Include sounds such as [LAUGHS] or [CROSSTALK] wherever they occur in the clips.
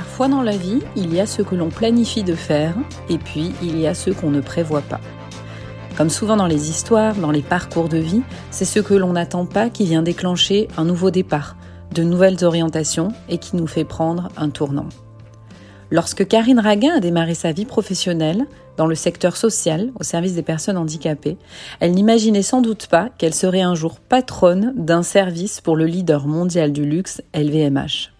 Parfois dans la vie, il y a ce que l'on planifie de faire, et puis il y a ce qu'on ne prévoit pas. Comme souvent dans les histoires, dans les parcours de vie, c'est ce que l'on n'attend pas qui vient déclencher un nouveau départ, de nouvelles orientations et qui nous fait prendre un tournant. Lorsque Karine Raguin a démarré sa vie professionnelle dans le secteur social au service des personnes handicapées, elle n'imaginait sans doute pas qu'elle serait un jour patronne d'un service pour le leader mondial du luxe LVMH.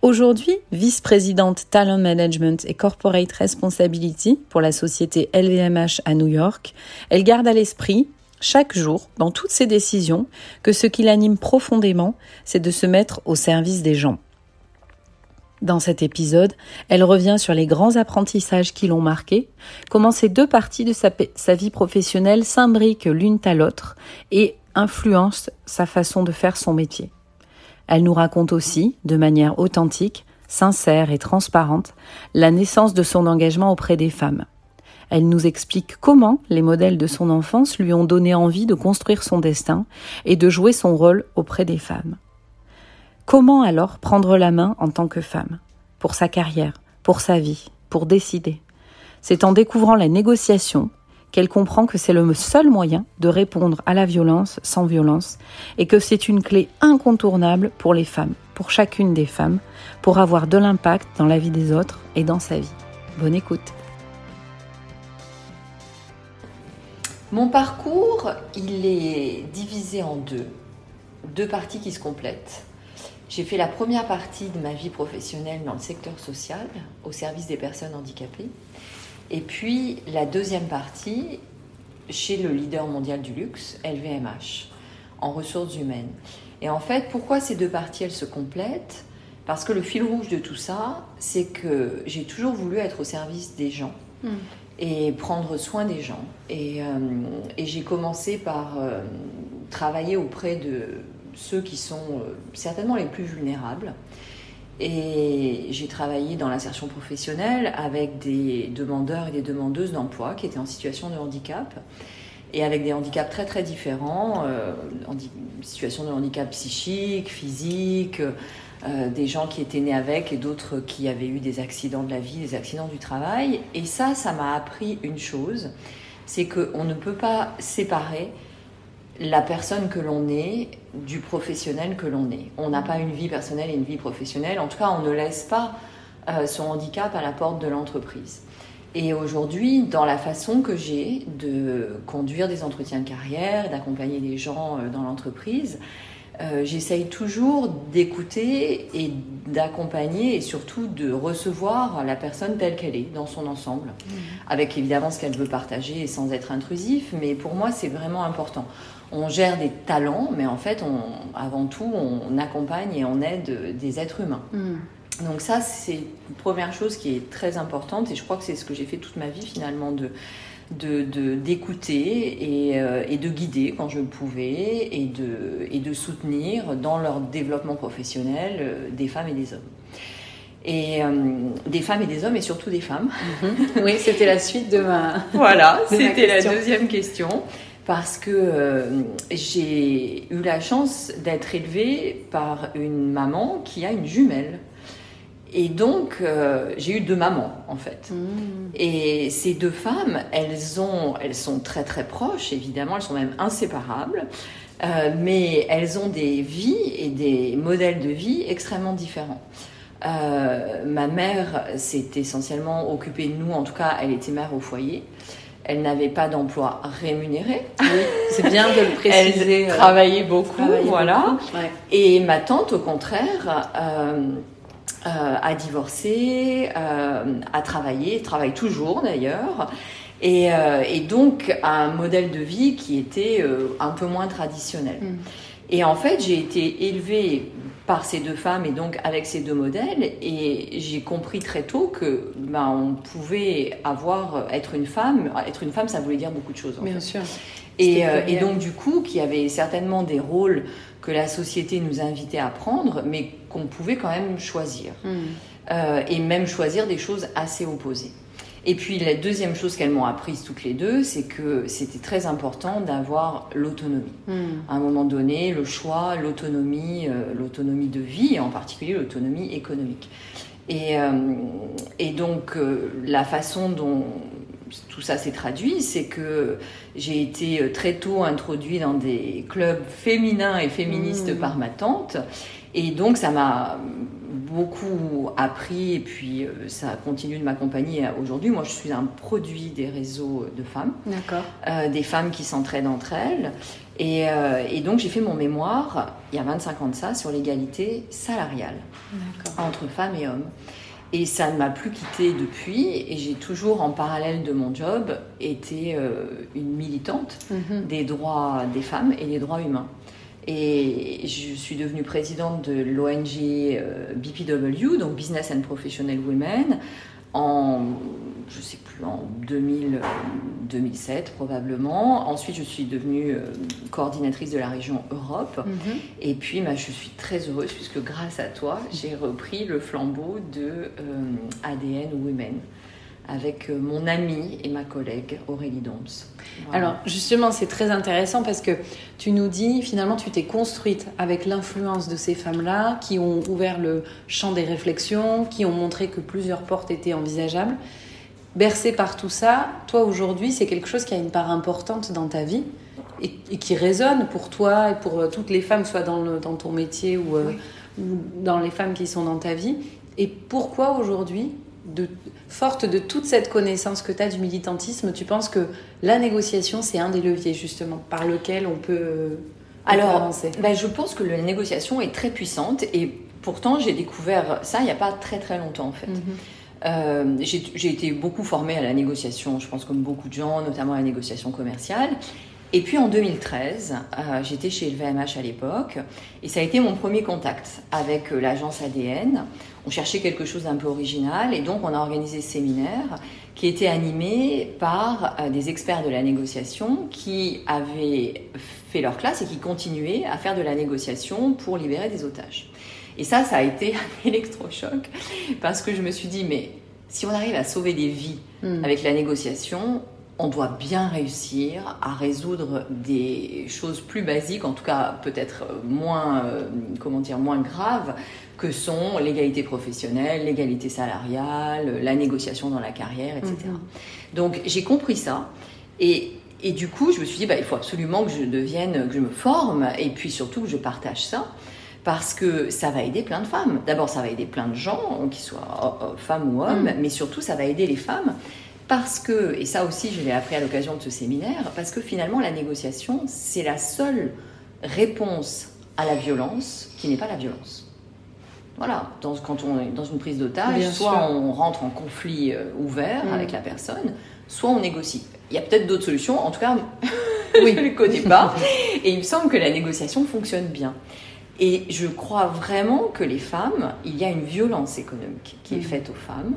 Aujourd'hui, vice-présidente Talent Management et Corporate Responsibility pour la société LVMH à New York, elle garde à l'esprit, chaque jour, dans toutes ses décisions, que ce qui l'anime profondément, c'est de se mettre au service des gens. Dans cet épisode, elle revient sur les grands apprentissages qui l'ont marqué, comment ces deux parties de sa, sa vie professionnelle s'imbriquent l'une à l'autre et influencent sa façon de faire son métier. Elle nous raconte aussi, de manière authentique, sincère et transparente, la naissance de son engagement auprès des femmes. Elle nous explique comment les modèles de son enfance lui ont donné envie de construire son destin et de jouer son rôle auprès des femmes. Comment alors prendre la main en tant que femme? Pour sa carrière, pour sa vie, pour décider? C'est en découvrant la négociation, qu'elle comprend que c'est le seul moyen de répondre à la violence sans violence et que c'est une clé incontournable pour les femmes, pour chacune des femmes, pour avoir de l'impact dans la vie des autres et dans sa vie. Bonne écoute. Mon parcours, il est divisé en deux, deux parties qui se complètent. J'ai fait la première partie de ma vie professionnelle dans le secteur social, au service des personnes handicapées. Et puis la deuxième partie, chez le leader mondial du luxe, LVMH, en ressources humaines. Et en fait, pourquoi ces deux parties, elles se complètent? Parce que le fil rouge de tout ça, c'est que j'ai toujours voulu être au service des gens. Hmm. Et prendre soin des gens. Et, euh, et j'ai commencé par euh, travailler auprès de ceux qui sont euh, certainement les plus vulnérables. Et j'ai travaillé dans l'insertion professionnelle avec des demandeurs et des demandeuses d'emploi qui étaient en situation de handicap et avec des handicaps très très différents, euh, situation de handicap psychique, physique, euh, des gens qui étaient nés avec et d'autres qui avaient eu des accidents de la vie, des accidents du travail. Et ça, ça m'a appris une chose, c'est qu'on ne peut pas séparer la personne que l'on est du professionnel que l'on est. On n'a pas une vie personnelle et une vie professionnelle. En tout cas, on ne laisse pas euh, son handicap à la porte de l'entreprise. Et aujourd'hui, dans la façon que j'ai de conduire des entretiens de carrière, d'accompagner des gens euh, dans l'entreprise, euh, j'essaye toujours d'écouter et d'accompagner et surtout de recevoir la personne telle qu'elle est dans son ensemble, mmh. avec évidemment ce qu'elle veut partager sans être intrusif, mais pour moi c'est vraiment important on gère des talents, mais en fait, avant tout, on accompagne et on aide des êtres humains. Hmm. Donc ça, c'est une première chose qui est très importante et je crois que c'est ce que j'ai fait toute ma vie finalement de d'écouter euh, et, de guider quand je le pouvais et de, et de soutenir dans leur développement professionnel euh, des femmes et des hommes. Et euh, des femmes et des hommes et surtout des femmes. Mhm. Oui, c'était la suite de ma. [LAUGHS] Voilà, c'était la deuxième question parce que euh, j'ai eu la chance d'être élevée par une maman qui a une jumelle. Et donc, euh, j'ai eu deux mamans, en fait. Mmh. Et ces deux femmes, elles, ont, elles sont très très proches, évidemment, elles sont même inséparables, euh, mais elles ont des vies et des modèles de vie extrêmement différents. ma mère s'est essentiellement occupée de nous, en tout cas, elle était mère au foyer. Elle n'avait pas d'emploi rémunéré. c'est bien de le préciser. Elle travaillait beaucoup, voilà. Et ma tante, au contraire, euh, euh, a divorcé, euh, a travaillé, travaille toujours d'ailleurs. Et, donc a un modèle de vie qui était un peu moins traditionnel. Mm. Et en fait, j'ai été élevée par ces deux femmes et donc avec ces deux modèles. Et j'ai compris très tôt que ben, on pouvait avoir être une femme. Être une femme, ça voulait dire beaucoup de choses. Bien sûr. Et, euh, et, donc du coup, qu'il y avait certainement des rôles que la société nous invitait à prendre, mais qu'on pouvait quand même choisir. Hmm. Euh, et même choisir des choses assez opposées. Et puis la deuxième chose qu'elles m'ont apprise toutes les deux, c'est que c'était très important d'avoir l'autonomie. Hmm. À un moment donné, le choix, l'autonomie, euh, l'autonomie de vie, et en particulier l'autonomie économique. Et, euh, et donc, euh, la façon dont tout ça s'est traduit, c'est que j'ai été très tôt introduit dans des clubs féminins et féministes Mmh. par ma tante. Et donc, ça m'a beaucoup appris et puis euh, ça continue de m'accompagner aujourd'hui. Moi, je suis un produit des réseaux de femmes, D'accord. euh, des femmes qui s'entraident entre elles. Et, euh, et donc, j'ai fait mon mémoire, il y a 25 ans de ça, sur l'égalité salariale entre femmes et hommes. Et ça ne m'a plus quittée depuis, et j'ai toujours, en parallèle de mon job, été euh, une militante Mhm. des droits des femmes et des droits humains. Et je suis devenue présidente de l'ONG euh, BPW, donc Business and Professional Women, en, je sais plus, en 2000, euh, 2007 probablement. Ensuite, je suis devenue euh, coordinatrice de la région Europe. Mhm. Et puis, bah, je suis très heureuse puisque grâce à toi, j'ai repris le flambeau de euh, ADN Women avec euh, mon amie et ma collègue Aurélie Doms. Voilà. Alors justement, c'est très intéressant parce que tu nous dis finalement tu t'es construite avec l'influence de ces femmes-là qui ont ouvert le champ des réflexions, qui ont montré que plusieurs portes étaient envisageables. Bercée par tout ça, toi aujourd'hui, c'est quelque chose qui a une part importante dans ta vie et, et qui résonne pour toi et pour euh, toutes les femmes, soit dans, le- dans ton métier ou, euh, ou dans les femmes qui sont dans ta vie. Et pourquoi aujourd'hui, de, forte de toute cette connaissance que tu as du militantisme, tu penses que la négociation, c'est un des leviers justement par lequel on peut, Alors, avancer? ben, je pense que la négociation est très puissante et pourtant j'ai découvert ça il n'y a pas très très longtemps en fait. Mhm. Euh, j'ai j'ai été beaucoup formée à la négociation, je pense comme beaucoup de gens, notamment à la négociation commerciale. Et puis en 2013, euh, j'étais chez LVMH à l'époque, et ça a été mon premier contact avec euh, l'agence ADN. On cherchait quelque chose d'un peu original, et donc on a organisé ce séminaire qui était animé par euh, des experts de la négociation qui avaient fait leur classe et qui continuaient à faire de la négociation pour libérer des otages. Et ça, ça a été [LAUGHS] un électrochoc parce que je me suis dit, mais si on arrive à sauver des vies Mhm. avec la négociation, on doit bien réussir à résoudre des choses plus basiques, en tout cas peut-être moins, euh, comment dire, moins graves, que sont l'égalité professionnelle, l'égalité salariale, la négociation dans la carrière, etc. Mhm. Donc j'ai compris ça et, et du coup je me suis dit bah, il faut absolument que je devienne, que je me forme et puis surtout que je partage ça parce que ça va aider plein de femmes. D'abord ça va aider plein de gens, qu'ils soient euh, femmes ou hommes, Mm. mais surtout ça va aider les femmes parce que, et ça aussi je l'ai appris à l'occasion de ce séminaire, parce que finalement la négociation c'est la seule réponse à la violence qui n'est pas la violence. Voilà, dans, quand on est dans une prise d'otage, soit sûr. on rentre en conflit euh, ouvert Mm. avec la personne, soit on négocie. Il y a peut-être d'autres solutions, en tout cas, [LAUGHS] Oui. je ne les connais pas. Et il me semble que la négociation fonctionne bien. Et je crois vraiment que les femmes, il y a une violence économique qui est Mhm. faite aux femmes,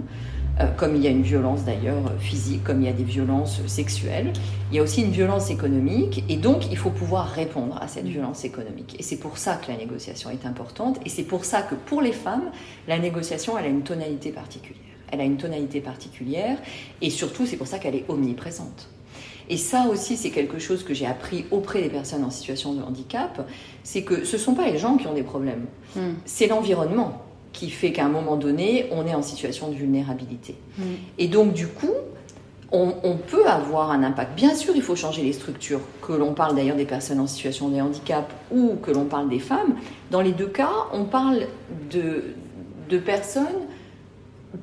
comme il y a une violence d'ailleurs euh, physique, comme il y a des violences sexuelles. Il y a aussi une violence économique, et donc il faut pouvoir répondre à cette violence économique. Et c'est pour ça que la négociation est importante, et c'est pour ça que pour les femmes, la négociation, elle a une tonalité particulière. Elle a une tonalité particulière, et surtout c'est pour ça qu'elle est omniprésente. Et ça aussi, c'est quelque chose que j'ai appris auprès des personnes en situation de handicap, c'est que ce ne sont pas les gens qui ont des problèmes, Mhm. c'est l'environnement qui fait qu'à un moment donné, on est en situation de vulnérabilité. Mhm. Et donc, du coup, on, on peut avoir un impact. Bien sûr, il faut changer les structures, que l'on parle d'ailleurs des personnes en situation de handicap ou que l'on parle des femmes. Dans les deux cas, on parle de, de personnes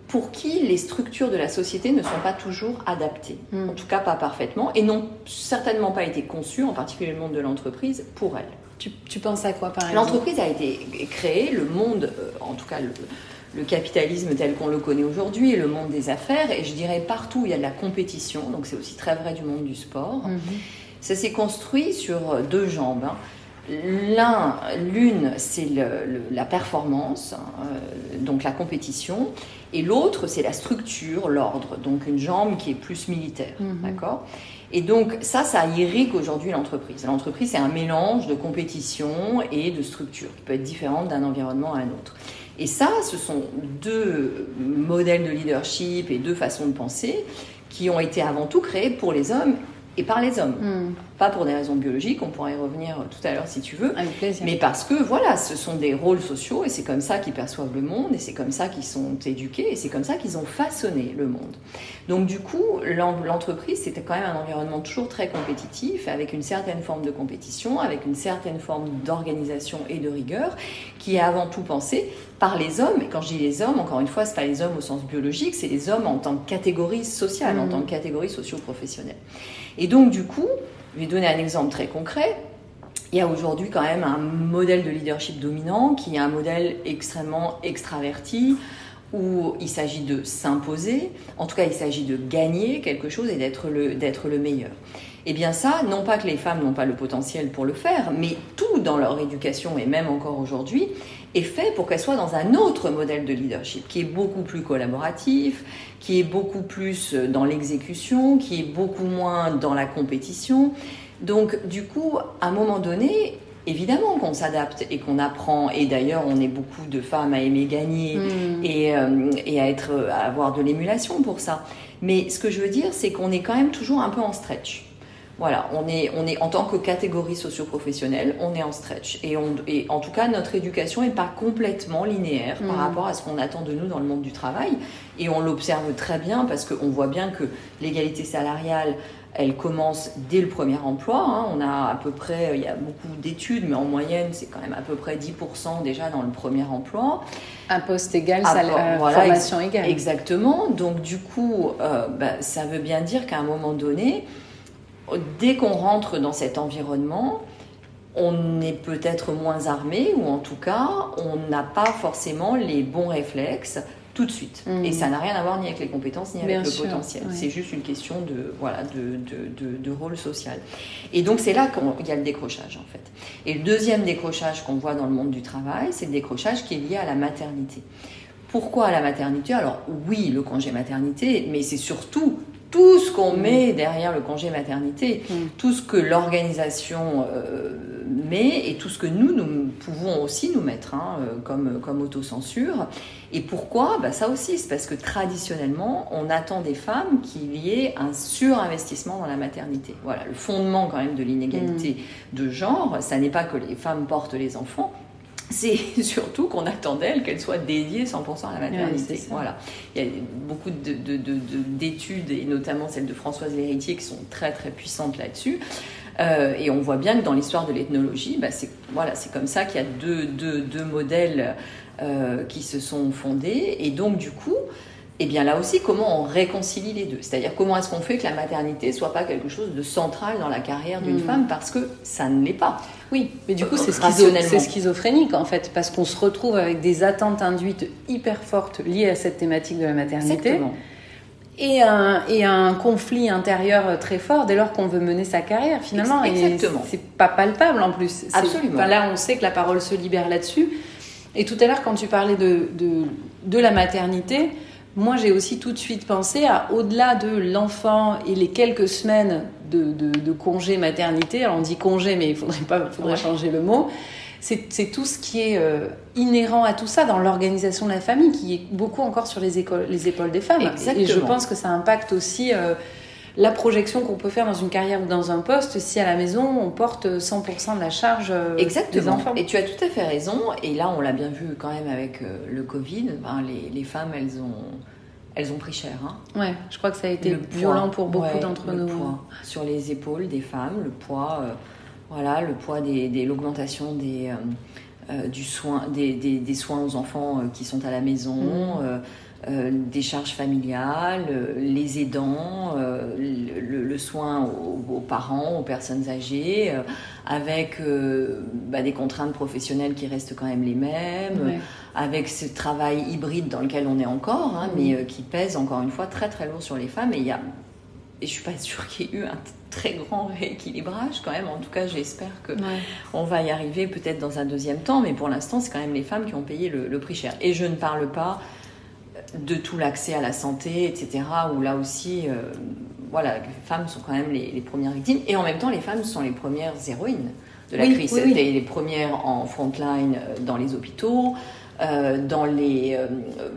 pour qui les structures de la société ne sont pas toujours adaptées, Mm. en tout cas pas parfaitement, et n'ont certainement pas été conçues, en particulier le monde de l'entreprise, pour elles. Tu, tu penses à quoi par exemple? L'entreprise a été créée, le monde, euh, en tout cas le, le capitalisme tel qu'on le connaît aujourd'hui, le monde des affaires, et je dirais partout où il y a de la compétition, donc c'est aussi très vrai du monde du sport, Mhm. ça s'est construit sur euh, deux jambes. hein. L'un, l'une, c'est la performance, hein, euh, donc la compétition, et l'autre, c'est la structure, l'ordre, donc une jambe qui est plus militaire, Mhm. d'accord? Et donc ça, ça irrigue aujourd'hui l'entreprise. L'entreprise, c'est un mélange de compétition et de structure qui peut être différente d'un environnement à un autre. Et ça, ce sont deux modèles de leadership et deux façons de penser qui ont été avant tout créés pour les hommes et par les hommes. Mhm. Pas pour des raisons biologiques, on pourra y revenir tout à l'heure si tu veux. Avec plaisir. Mais parce que voilà, ce sont des rôles sociaux et c'est comme ça qu'ils perçoivent le monde et c'est comme ça qu'ils sont éduqués et c'est comme ça qu'ils ont façonné le monde. Donc du coup, l'entreprise, c'était quand même un environnement toujours très compétitif, avec une certaine forme de compétition, avec une certaine forme d'organisation et de rigueur, qui est avant tout pensée par les hommes. Et quand je dis les hommes, encore une fois, c'est pas les hommes au sens biologique, c'est les hommes en tant que catégorie sociale, en mmh. tant que catégorie socio-professionnelle. Et donc du coup, je vais donner un exemple très concret. Il y a aujourd'hui quand même un modèle de leadership dominant qui est un modèle extrêmement extraverti, où il s'agit de s'imposer, en tout cas il s'agit de gagner quelque chose et d'être le, d'être le meilleur. Et eh bien ça, non pas que les femmes n'ont pas le potentiel pour le faire, mais tout dans leur éducation et même encore aujourd'hui est fait pour qu'elles soient dans un autre modèle de leadership qui est beaucoup plus collaboratif, qui est beaucoup plus dans l'exécution, qui est beaucoup moins dans la compétition. Donc du coup, à un moment donné, évidemment qu'on s'adapte et qu'on apprend. Et d'ailleurs, on est beaucoup de femmes à aimer gagner hmm. et, euh, et, à, être, à avoir de l'émulation pour ça. Mais ce que je veux dire, c'est qu'on est quand même toujours un peu en stretch. Voilà, on est, on est en tant que catégorie socio-professionnelle, on est en stretch. Et, on, et en tout cas, notre éducation n'est pas complètement linéaire par mm. rapport à ce qu'on attend de nous dans le monde du travail. Et on l'observe très bien parce qu'on voit bien que l'égalité salariale, elle commence dès le premier emploi. Hein. On a à peu près, il y a beaucoup d'études, mais en moyenne, c'est quand même à peu près 10% déjà dans le premier emploi. Un poste égal, euh, formation égale. Exactement. Donc du coup, euh, bah, ça veut bien dire qu'à un moment donné, dès qu'on rentre dans cet environnement, on est peut-être moins armé ou en tout cas, on n'a pas forcément les bons réflexes tout de suite. Mm. Et ça n'a rien à voir ni avec les compétences ni avec le potentiel. C'est juste une question de, voilà, de, rôle social. Et donc c'est là qu'il y a le décrochage en fait. Et le deuxième décrochage qu'on voit dans le monde du travail, c'est le décrochage qui est lié à la maternité. Pourquoi la maternité? Alors oui, le congé maternité, mais c'est surtout tout ce qu'on mm. met derrière le congé maternité, mm. tout ce que l'organisation euh, met et tout ce que nous, nous pouvons aussi nous mettre hein, euh, comme, comme autocensure. Et pourquoi? Bah, Ça aussi, c'est parce que traditionnellement, on attend des femmes qu'il y ait un surinvestissement dans la maternité. Voilà, le fondement quand même de l'inégalité mm. de genre, ça n'est pas que les femmes portent les enfants, c'est [LAUGHS] surtout qu'on attend d'elle qu'elle soit dédiée 100% à la maternité. voilà. Il y a beaucoup d'études, et notamment celle de Françoise Léritier, qui sont très très puissantes là-dessus. Euh, et on voit bien que dans l'histoire de l'ethnologie, bah, c'est voilà, comme ça qu'il y a deux, deux modèles euh, qui se sont fondés. Et donc, du coup, et eh bien là aussi, comment on réconcilie les deux? C'est-à-dire comment est-ce qu'on fait que la maternité soit pas quelque chose de central dans la carrière d'une hmm. femme? Parce que ça ne l'est pas. Oui, mais du coup c'est schizo schizophrénique en fait parce qu'on se retrouve avec des attentes induites hyper fortes liées à cette thématique de la maternité. Et un, et un conflit intérieur très fort dès lors qu'on veut mener sa carrière finalement. Exactement. C'est pas palpable en plus. Absolument. là on sait que la parole se libère là-dessus. Et tout à l'heure quand tu parlais de, de, de la maternité, moi j'ai aussi tout de suite pensé à au-delà de l'enfant et les quelques semaines de, de, congé maternité. Alors on dit congé, mais il faudrait pas, faudrait changer le mot. C'est tout ce qui est euh, inhérent à tout ça dans l'organisation de la famille, qui est beaucoup encore sur les, les épaules des femmes. Exactement. Et je pense que ça impacte aussi euh, la projection qu'on peut faire dans une carrière ou dans un poste si à la maison on porte 100% de la charge euh, des enfants. Et tu as tout à fait raison. Et là, on l'a bien vu quand même avec le Covid. les, les, femmes, elles ont, elles ont pris cher. Hein. Ouais, je crois que ça a été violent pour beaucoup d'entre nous. Poids sur les épaules des femmes, le poids, euh, voilà, le poids des, l'augmentation des, du soin, des, des, soins aux enfants qui sont à la maison. Mmh. Euh, des charges familiales, euh, les aidants, euh, le, soin aux, parents, aux personnes âgées, avec bah, des contraintes professionnelles qui restent quand même les mêmes, avec ce travail hybride dans lequel on est encore, hein, mais qui pèse encore une fois très très lourd sur les femmes. Et y a, et je suis pas sûre qu'il y ait eu un très grand rééquilibrage quand même. En tout cas, j'espère que on va y arriver peut-être dans un deuxième temps, mais pour l'instant, c'est quand même les femmes qui ont payé le, le prix cher. Et je ne parle pas de tout l'accès à la santé, etc., où là aussi, euh, voilà, les femmes sont quand même les, premières victimes, et en même temps, les femmes sont les premières héroïnes de la crise. Oui, Les, premières en front line euh, dans les hôpitaux, dans les euh,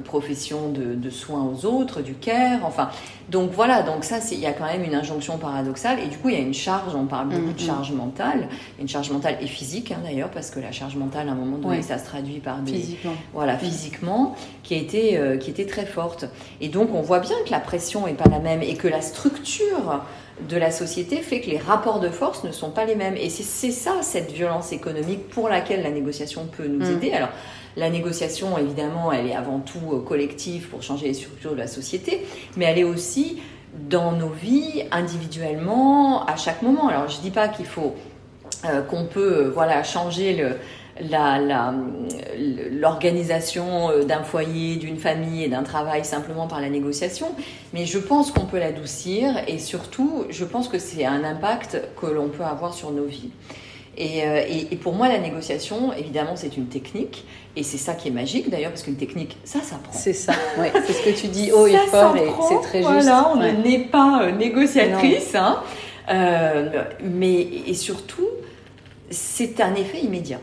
professions de, soins aux autres, du care, enfin. Donc voilà, donc ça, il y a quand même une injonction paradoxale. Et du coup, il y a une charge, on parle beaucoup de mm-hmm. charge mentale, une charge mentale et physique hein, d'ailleurs, parce que la charge mentale, à un moment donné, ça se traduit par des. Physiquement. Voilà, physiquement, qui, a été, euh, qui était très forte. Et donc, on voit bien que la pression n'est pas la même et que la structure de la société fait que les rapports de force ne sont pas les mêmes. Et c'est ça, cette violence économique pour laquelle la négociation peut nous mm. aider. Alors, la négociation, évidemment, elle est avant tout euh, collective pour changer les structures de la société, mais elle est aussi dans nos vies individuellement à chaque moment. Alors, je ne dis pas qu'il faut euh, qu'on peut euh, voilà changer l'organisation d'un foyer, d'une famille et d'un travail simplement par la négociation, mais je pense qu'on peut l'adoucir et surtout, je pense que c'est un impact que l'on peut avoir sur nos vies. Euh, et, pour moi, la négociation, évidemment, c'est une technique. Et c'est ça qui est magique d'ailleurs, parce qu'une technique, ça s'apprend. C'est ça, [LAUGHS] ouais. c'est ce que tu dis haut et fort, et c'est très juste. Voilà, on n'est pas euh, négociatrice, hein. euh, mais et surtout, c'est un effet immédiat.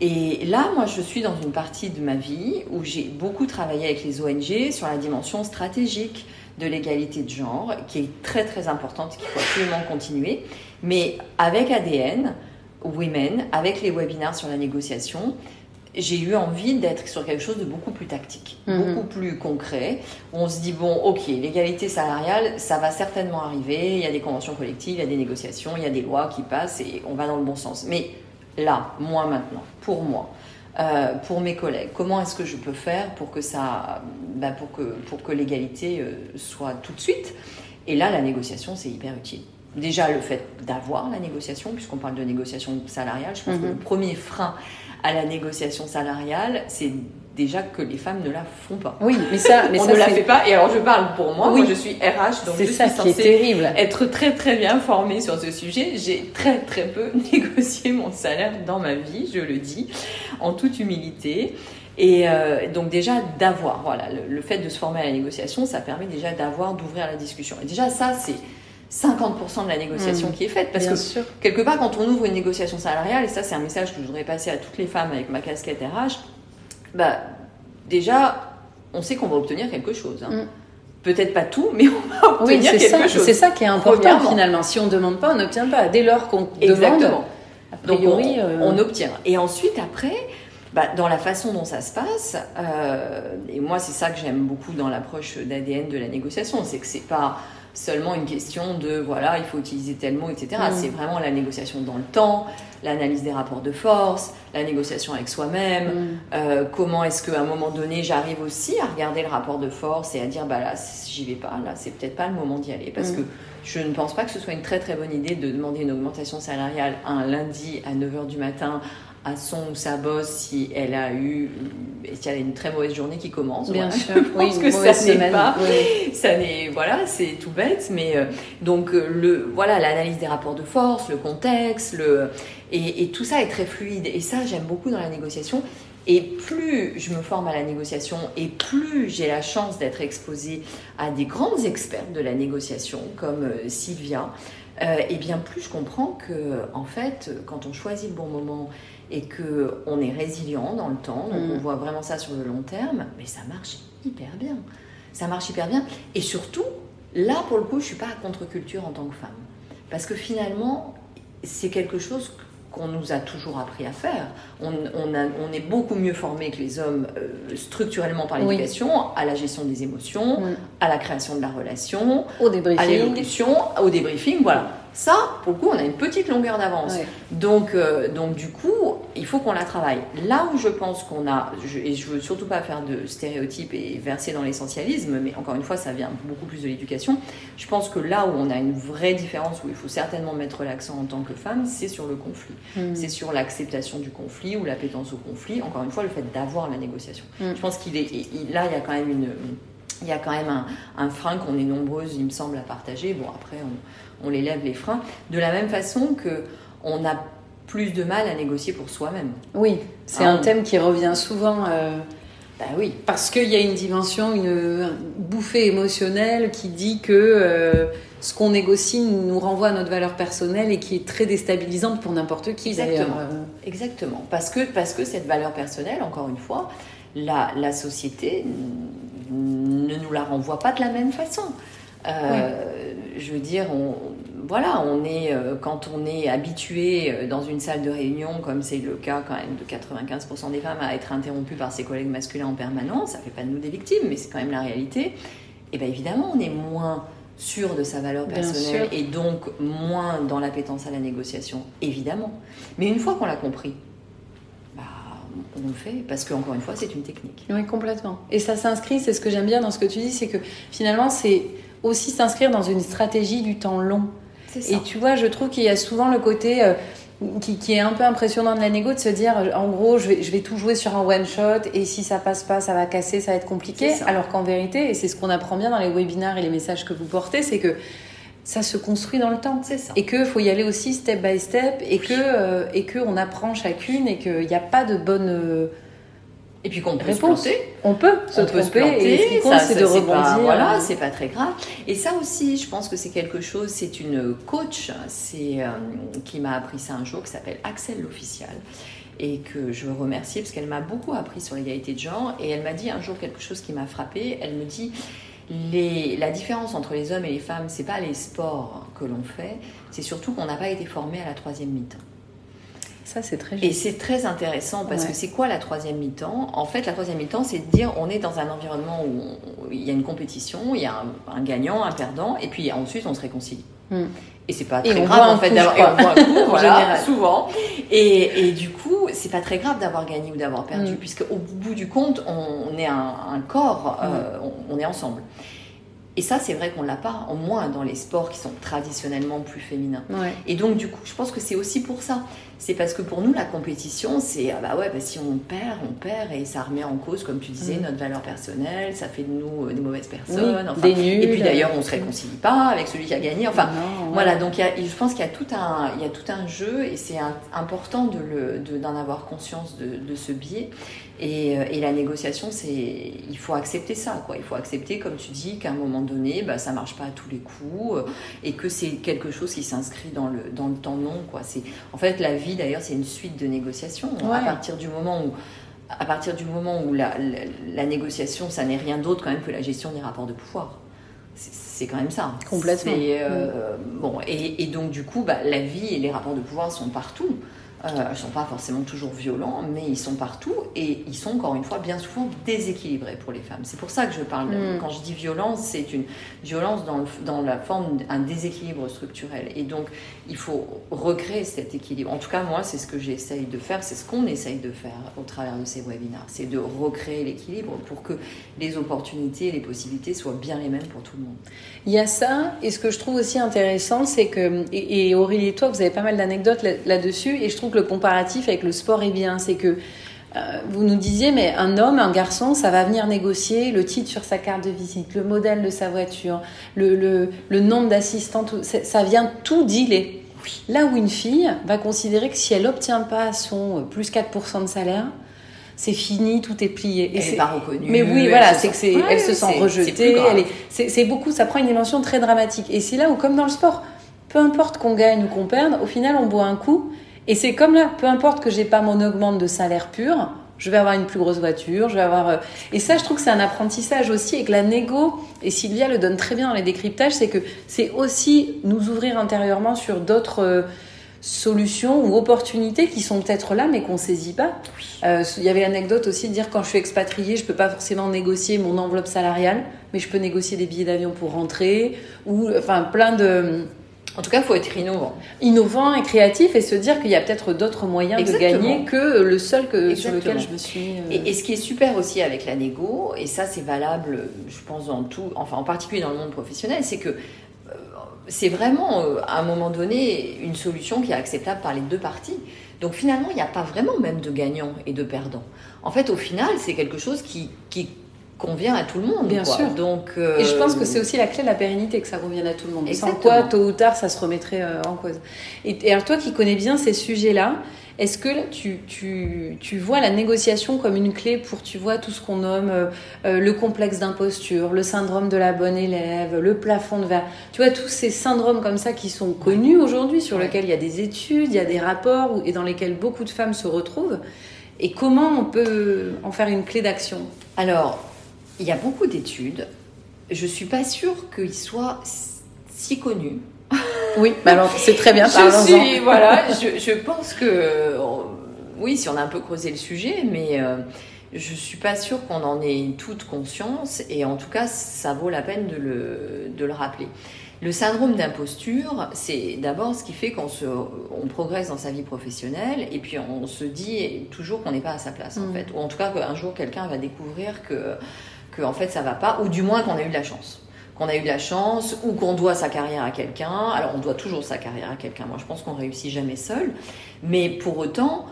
Et là, moi, je suis dans une partie de ma vie où j'ai beaucoup travaillé avec les ONG sur la dimension stratégique de l'égalité de genre, qui est très très importante, qu'il faut absolument continuer. Mais avec ADN, Women, avec les webinaires sur la négociation, j'ai eu envie d'être sur quelque chose de beaucoup plus tactique, mhm. beaucoup plus concret. On se dit, bon, ok, l'égalité salariale, ça va certainement arriver, il y a des conventions collectives, il y a des négociations, il y a des lois qui passent et on va dans le bon sens. Mais là, moi maintenant, pour moi, euh, pour mes collègues, comment est-ce que je peux faire pour que, ça, bah, pour que, pour que l'égalité euh, soit tout de suite? Et là, la négociation, c'est hyper utile déjà le fait d'avoir la négociation, puisqu'on parle de négociation salariale, je pense que mhm. le premier frein à la négociation salariale, c'est déjà que les femmes ne la font pas. Oui, mais ça, mais on ne la fait pas. Et alors je parle pour moi, moi je suis RH, donc je ça suis censée terrible. être très très bien formée sur ce sujet. J'ai très très peu [LAUGHS] négocié mon salaire dans ma vie, je le dis, en toute humilité. Et euh, donc déjà d'avoir, voilà, le, fait de se former à la négociation, ça permet déjà d'avoir, d'ouvrir la discussion. Et déjà ça, c'est 50% de la négociation hmm. qui est faite. Parce que quelque part, quand on ouvre une négociation salariale, et ça c'est un message que je voudrais passer à toutes les femmes avec ma casquette RH, bah, déjà, on sait qu'on va obtenir quelque chose. Hein. Hmm. Peut-être pas tout, mais [LAUGHS] on va obtenir quelque chose. C'est ça qui est important finalement. Si on ne demande pas, on n'obtient pas. Dès lors qu'on demande, a priori, Donc on, euh, obtient. Et ensuite, après, bah, dans la façon dont ça se passe, euh, et moi c'est ça que j'aime beaucoup dans l'approche d'ADN de la négociation, c'est que c'est pas seulement une question de voilà, il faut utiliser tel mot, etc. Mm. C'est vraiment la négociation dans le temps, l'analyse des rapports de force, la négociation avec soi-même. Mm. Euh, comment est-ce qu'à un moment donné, j'arrive aussi à regarder le rapport de force et à dire bah là, j'y vais pas, là, c'est peut-être pas le moment d'y aller parce mm. que je ne pense pas que ce soit une très très bonne idée de demander une augmentation salariale un lundi à 9h du matin à son ou sa bosse si elle a eu si elle a une très mauvaise journée qui commence. Bien sûr, [LAUGHS] je pense que ça n'est pas, [LAUGHS] ça n'est voilà, c'est tout bête, mais euh, donc euh, le voilà l'analyse des rapports de force, le contexte, le et, tout ça est très fluide et ça j'aime beaucoup dans la négociation. Et plus je me forme à la négociation et plus j'ai la chance d'être exposée à des grandes expertes de la négociation comme euh, Sylvia, et bien plus je comprends que en fait quand on choisit le bon moment et qu'on est résilient dans le temps, donc mm. on voit vraiment ça sur le long terme, mais ça marche hyper bien. Ça marche hyper bien. Et surtout, là, pour le coup, je ne suis pas à contre-culture en tant que femme. Parce que finalement, c'est quelque chose qu'on nous a toujours appris à faire. On, on, est beaucoup mieux formé que les hommes euh, structurellement par l'éducation, à la gestion des émotions, à la création de la relation, au débriefing. à l'évolution, au débriefing, voilà. Ça, pour le coup, on a une petite longueur d'avance. Donc, euh, donc, du coup, il faut qu'on la travaille. Là où je pense qu'on a, et je veux surtout pas faire de stéréotypes et verser dans l'essentialisme, mais encore une fois, ça vient beaucoup plus de l'éducation. Je pense que là où on a une vraie différence, où il faut certainement mettre l'accent en tant que femme, c'est sur le conflit. Hmm. C'est sur l'acceptation du conflit ou l'appétence au conflit. Encore une fois, le fait d'avoir la négociation. Hmm. Je pense qu'il est, là, il y a quand même une il y a quand même un, un frein qu'on est nombreuses, il me semble, à partager. Bon, après, on, on les lève les freins. De la même façon que on a plus de mal à négocier pour soi-même. Oui, c'est un thème qui revient souvent. Euh, bah oui, parce qu'il y a une dimension, une, bouffée émotionnelle qui dit que euh, ce qu'on négocie nous renvoie à notre valeur personnelle et qui est très déstabilisante pour n'importe qui Exactement. Exactement. Parce que, parce que cette valeur personnelle, encore une fois, la, la société ne nous la renvoie pas de la même façon. Euh, je veux dire, on, voilà, on est, euh, quand on est habitué euh, dans une salle de réunion, comme c'est le cas quand même de 95% des femmes, à être interrompues par ses collègues masculins en permanence, ça fait pas de nous des victimes, mais c'est quand même la réalité. Et eh bien évidemment, on est moins sûr de sa valeur personnelle et donc moins dans l'appétence à la négociation, évidemment. Mais une fois qu'on l'a compris, bah, on le fait parce qu'encore une fois, c'est une technique. Oui, complètement. Et ça s'inscrit, c'est ce que j'aime bien dans ce que tu dis, c'est que finalement, c'est aussi s'inscrire dans une stratégie du temps long. Et tu vois, je trouve qu'il y a souvent le côté euh, qui, est un peu impressionnant de la négo de se dire, en gros, je vais, je vais tout jouer sur un one shot et si ça passe pas, ça va casser, ça va être compliqué. Alors qu'en vérité, et c'est ce qu'on apprend bien dans les webinaires et les messages que vous portez, c'est que ça se construit dans le temps. C'est ça. Et qu'il faut y aller aussi step by step et que euh, et que on apprend chacune et qu'il n'y a pas de bonne euh, et puis qu'on peut se planter. On peut se, tromper, Et ce qui compte, c'est de rebondir. voilà, c'est pas très grave. Et ça aussi, je pense que c'est quelque chose. C'est une coach, c'est euh, qui m'a appris ça un jour, qui s'appelle Axel l'official et que je veux remercier parce qu'elle m'a beaucoup appris sur l'égalité de genre. Et elle m'a dit un jour quelque chose qui m'a frappée. Elle me dit les, la différence entre les hommes et les femmes, c'est pas les sports que l'on fait, c'est surtout qu'on n'a pas été formé à la troisième mi-temps. Ça, c'est très Et c'est très intéressant parce que c'est quoi la troisième mi-temps? En fait, la troisième mi-temps, c'est de dire on est dans un environnement où, il y a une compétition, il y a un, gagnant, un perdant, et puis ensuite on se réconcilie. Hmm. Et c'est pas très grave en fait d'avoir un coup, [LAUGHS] voilà, souvent. Et, et, du coup, c'est pas très grave d'avoir gagné ou d'avoir perdu, hmm. puisque au bout du compte, on, est un, corps, euh, on, est ensemble. Et ça, c'est vrai qu'on l'a pas, au moins dans les sports qui sont traditionnellement plus féminins. Et donc, du coup, je pense que c'est aussi pour ça c'est parce que pour nous, la compétition, c'est ah bah ouais, bah si on perd, on perd et ça remet en cause, comme tu disais, mm. notre valeur personnelle, ça fait de nous euh, des mauvaises personnes. des nuls. Et puis d'ailleurs, on se réconcilie pas avec celui qui a gagné. Enfin, voilà, donc y a, je pense qu'il y a tout un, il y a tout un jeu et c'est important d'en de d'en avoir conscience de, de ce biais. Et, euh, et, la négociation, c'est, il faut accepter ça, quoi. Il faut accepter, comme tu dis, qu'à un moment donné, bah, ça marche pas à tous les coups, euh, et que c'est quelque chose qui s'inscrit dans le, dans le temps long, quoi. C'est, en fait, la vie d'ailleurs, c'est une suite de négociations. À partir du moment où à partir du moment où la, négociation, ça n'est rien d'autre quand même que la gestion des rapports de pouvoir. C'est quand même ça. Complètement. Euh, bon, et, donc du coup, bah, la vie et les rapports de pouvoir sont partout. Euh, ils ne sont pas forcément toujours violents, mais ils sont partout et ils sont encore une fois bien souvent déséquilibrés pour les femmes. C'est pour ça que je parle, mm. quand je dis violence, c'est une violence dans, dans la forme d'un déséquilibre structurel. Et donc, il faut recréer cet équilibre. En tout cas, moi, c'est ce que j'essaye de faire, c'est ce qu'on essaye de faire au travers de ces webinaires, c'est de recréer l'équilibre pour que les opportunités et les possibilités soient bien les mêmes pour tout le monde. Il y a ça, et ce que je trouve aussi intéressant, c'est que, et, Aurélie et toi, vous avez pas mal d'anecdotes là-dessus, et je trouve que le comparatif avec le sport est bien. C'est que euh, vous nous disiez, mais un homme, un garçon, ça va venir négocier le titre sur sa carte de visite, le modèle de sa voiture, le, le, le nombre d'assistants, ça vient tout dealer. Là où une fille va considérer que si elle n'obtient pas son plus 4% de salaire, c'est fini, tout est plié. Et elle n'est pas reconnue. Mais oui, voilà, c'est que c'est, elle se sent rejetée. C'est beaucoup, ça prend une dimension très dramatique. Et c'est là où, comme dans le sport, peu importe qu'on gagne ou qu'on perde, au final, on boit un coup et c'est comme là, peu importe que j'ai pas mon augmente de salaire pur, je vais avoir une plus grosse voiture, je vais avoir. Euh, et ça, je trouve que c'est un apprentissage aussi, et que la négo, et Sylvia le donne très bien dans les décryptages, c'est que c'est aussi nous ouvrir intérieurement sur d'autres euh, solutions ou opportunités qui sont peut-être là, mais qu'on saisit pas. Euh, il y avait l'anecdote aussi de dire quand je suis expatriée, je peux pas forcément négocier mon enveloppe salariale, mais je peux négocier des billets d'avion pour rentrer, ou enfin plein de en tout cas, il faut être innovant. Innovant et créatif et se dire qu'il y a peut-être d'autres moyens de gagner que le seul que, sur lequel je me suis. Euh, et, ce qui est super aussi avec la négo, et ça c'est valable, je pense, dans tout, enfin en particulier dans le monde professionnel, c'est que euh, c'est vraiment euh, à un moment donné une solution qui est acceptable par les deux parties. Donc finalement, il n'y a pas vraiment même de gagnant et de perdant. En fait, au final, c'est quelque chose qui, qui convient à tout le monde. Bien sûr. Donc, Et je pense que c'est aussi la clé de la pérennité, que ça convienne à tout le monde. Exactement. Sans quoi, tôt ou tard, ça se remettrait euh, en cause. Et, alors toi qui connais bien ces sujets-là, est-ce que tu, tu, tu, vois la négociation comme une clé pour, tu vois, tout ce qu'on nomme euh, euh, le complexe d'imposture, le syndrome de la bonne élève, le plafond de verre? Tu vois, tous ces syndromes comme ça qui sont connus aujourd'hui, sur lesquels il y a des études, il y a des rapports et dans lesquels beaucoup de femmes se retrouvent. Et comment on peut en faire une clé d'action? Alors, il y a beaucoup d'études. Je suis pas sûre qu'ils soient si connus. Oui, bah alors c'est très bien. je suis, voilà, je, je, pense que oui, si on a un peu creusé le sujet, mais je euh, je suis pas sûre qu'on en ait toute conscience. Et en tout cas, ça vaut la peine de le, de le rappeler. Le syndrome d'imposture, c'est d'abord ce qui fait qu'on se, on progresse dans sa vie professionnelle et puis on se dit toujours qu'on n'est pas à sa place en mm. fait. Ou en tout cas qu'un jour quelqu'un va découvrir que, que en fait ça va pas, ou du moins qu'on a eu de la chance. Qu'on a eu de la chance ou qu'on doit sa carrière à quelqu'un. Alors on doit toujours sa carrière à quelqu'un. Moi je pense qu'on réussit jamais seul. Mais pour autant,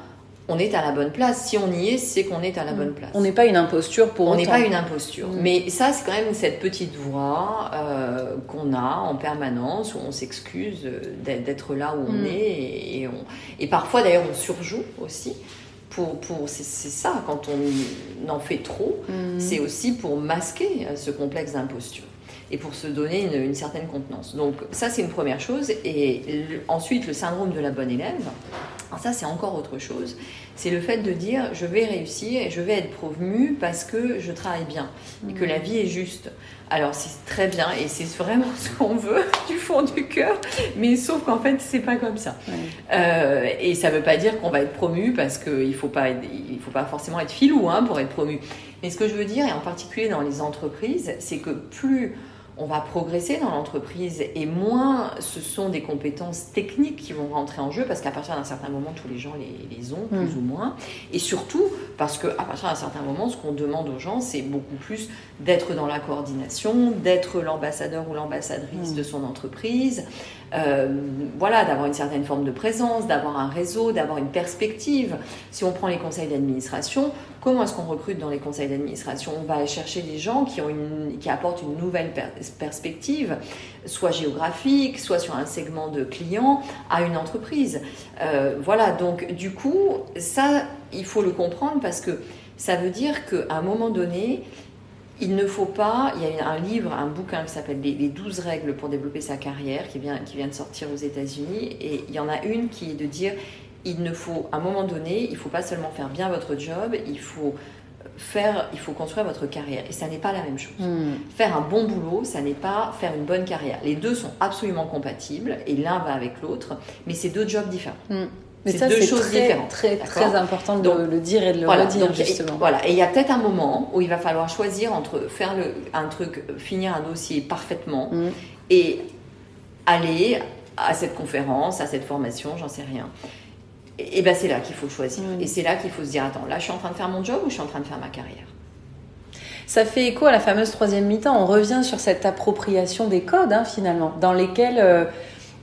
on est à la bonne place. Si on y est, c'est qu'on est à la mm. bonne place. On n'est pas une imposture pour On n'est pas une imposture. Mm. Mais ça, c'est quand même cette petite voix euh, qu'on a en permanence, où on s'excuse euh, d'être là où on mm. est. Et, et, parfois, d'ailleurs, on surjoue aussi. Pour, pour, c'est ça, quand on en fait trop, c'est aussi pour masquer euh, ce complexe d'imposture et pour se donner une, une certaine contenance. Donc ça, c'est une première chose. Et ensuite, le syndrome de la bonne élève. Alors ça, c'est encore autre chose. C'est le fait de dire je vais réussir et je vais être promu parce que je travaille bien et que la vie est juste. Alors c'est très bien et c'est vraiment [LAUGHS] ce qu'on veut du fond du cœur, mais sauf qu'en fait c'est pas comme ça. Euh, et ça veut pas dire qu'on va être promu parce qu'il faut pas il faut pas forcément être filou hein, pour être promu. Mais ce que je veux dire et en particulier dans les entreprises, c'est que plus on va progresser dans l'entreprise et moins ce sont des compétences techniques qui vont rentrer en jeu parce qu'à partir d'un certain moment, tous les gens les, ont plus mm. ou moins. Et surtout parce qu'à partir d'un certain moment, ce qu'on demande aux gens, c'est beaucoup plus d'être dans la coordination, d'être l'ambassadeur ou l'ambassadrice mm. de son entreprise, euh, voilà, d'avoir une certaine forme de présence, d'avoir un réseau, d'avoir une perspective. Si on prend les conseils d'administration, comment est-ce qu'on recrute dans les conseils d'administration? On va chercher des gens qui, ont une, qui apportent une nouvelle perspective, soit géographique, soit sur un segment de clients, à une entreprise. Euh, voilà, donc du coup, ça, il faut le comprendre parce que ça veut dire qu'à un moment donné, il ne faut pas, il y a un livre, un bouquin qui s'appelle les, 12 règles pour développer sa carrière, qui vient, qui vient de sortir aux États-Unis, et il y en a une qui est de dire, il ne faut, à un moment donné, il ne faut pas seulement faire bien votre job, il faut faire, il faut construire votre carrière. Et ça n'est pas la même chose. Hmm. Faire un bon boulot, ça n'est pas faire une bonne carrière. Les deux sont absolument compatibles, et l'un va avec l'autre, mais c'est deux jobs différents. Hmm. Mais ça, c'est très, très, très important de le dire et de le redire, justement. voilà. Et il y a peut-être un moment où il va falloir choisir entre faire le, un truc, finir un dossier parfaitement mm. et aller à cette conférence, à cette formation, j'en sais rien. Et, bien, c'est là qu'il faut choisir. Mm. Et c'est là qu'il faut se dire attends, là, je suis en train de faire mon job ou je suis en train de faire ma carrière? Ça fait écho à la fameuse troisième mi-temps. On revient sur cette appropriation des codes, hein, finalement, dans lesquels euh,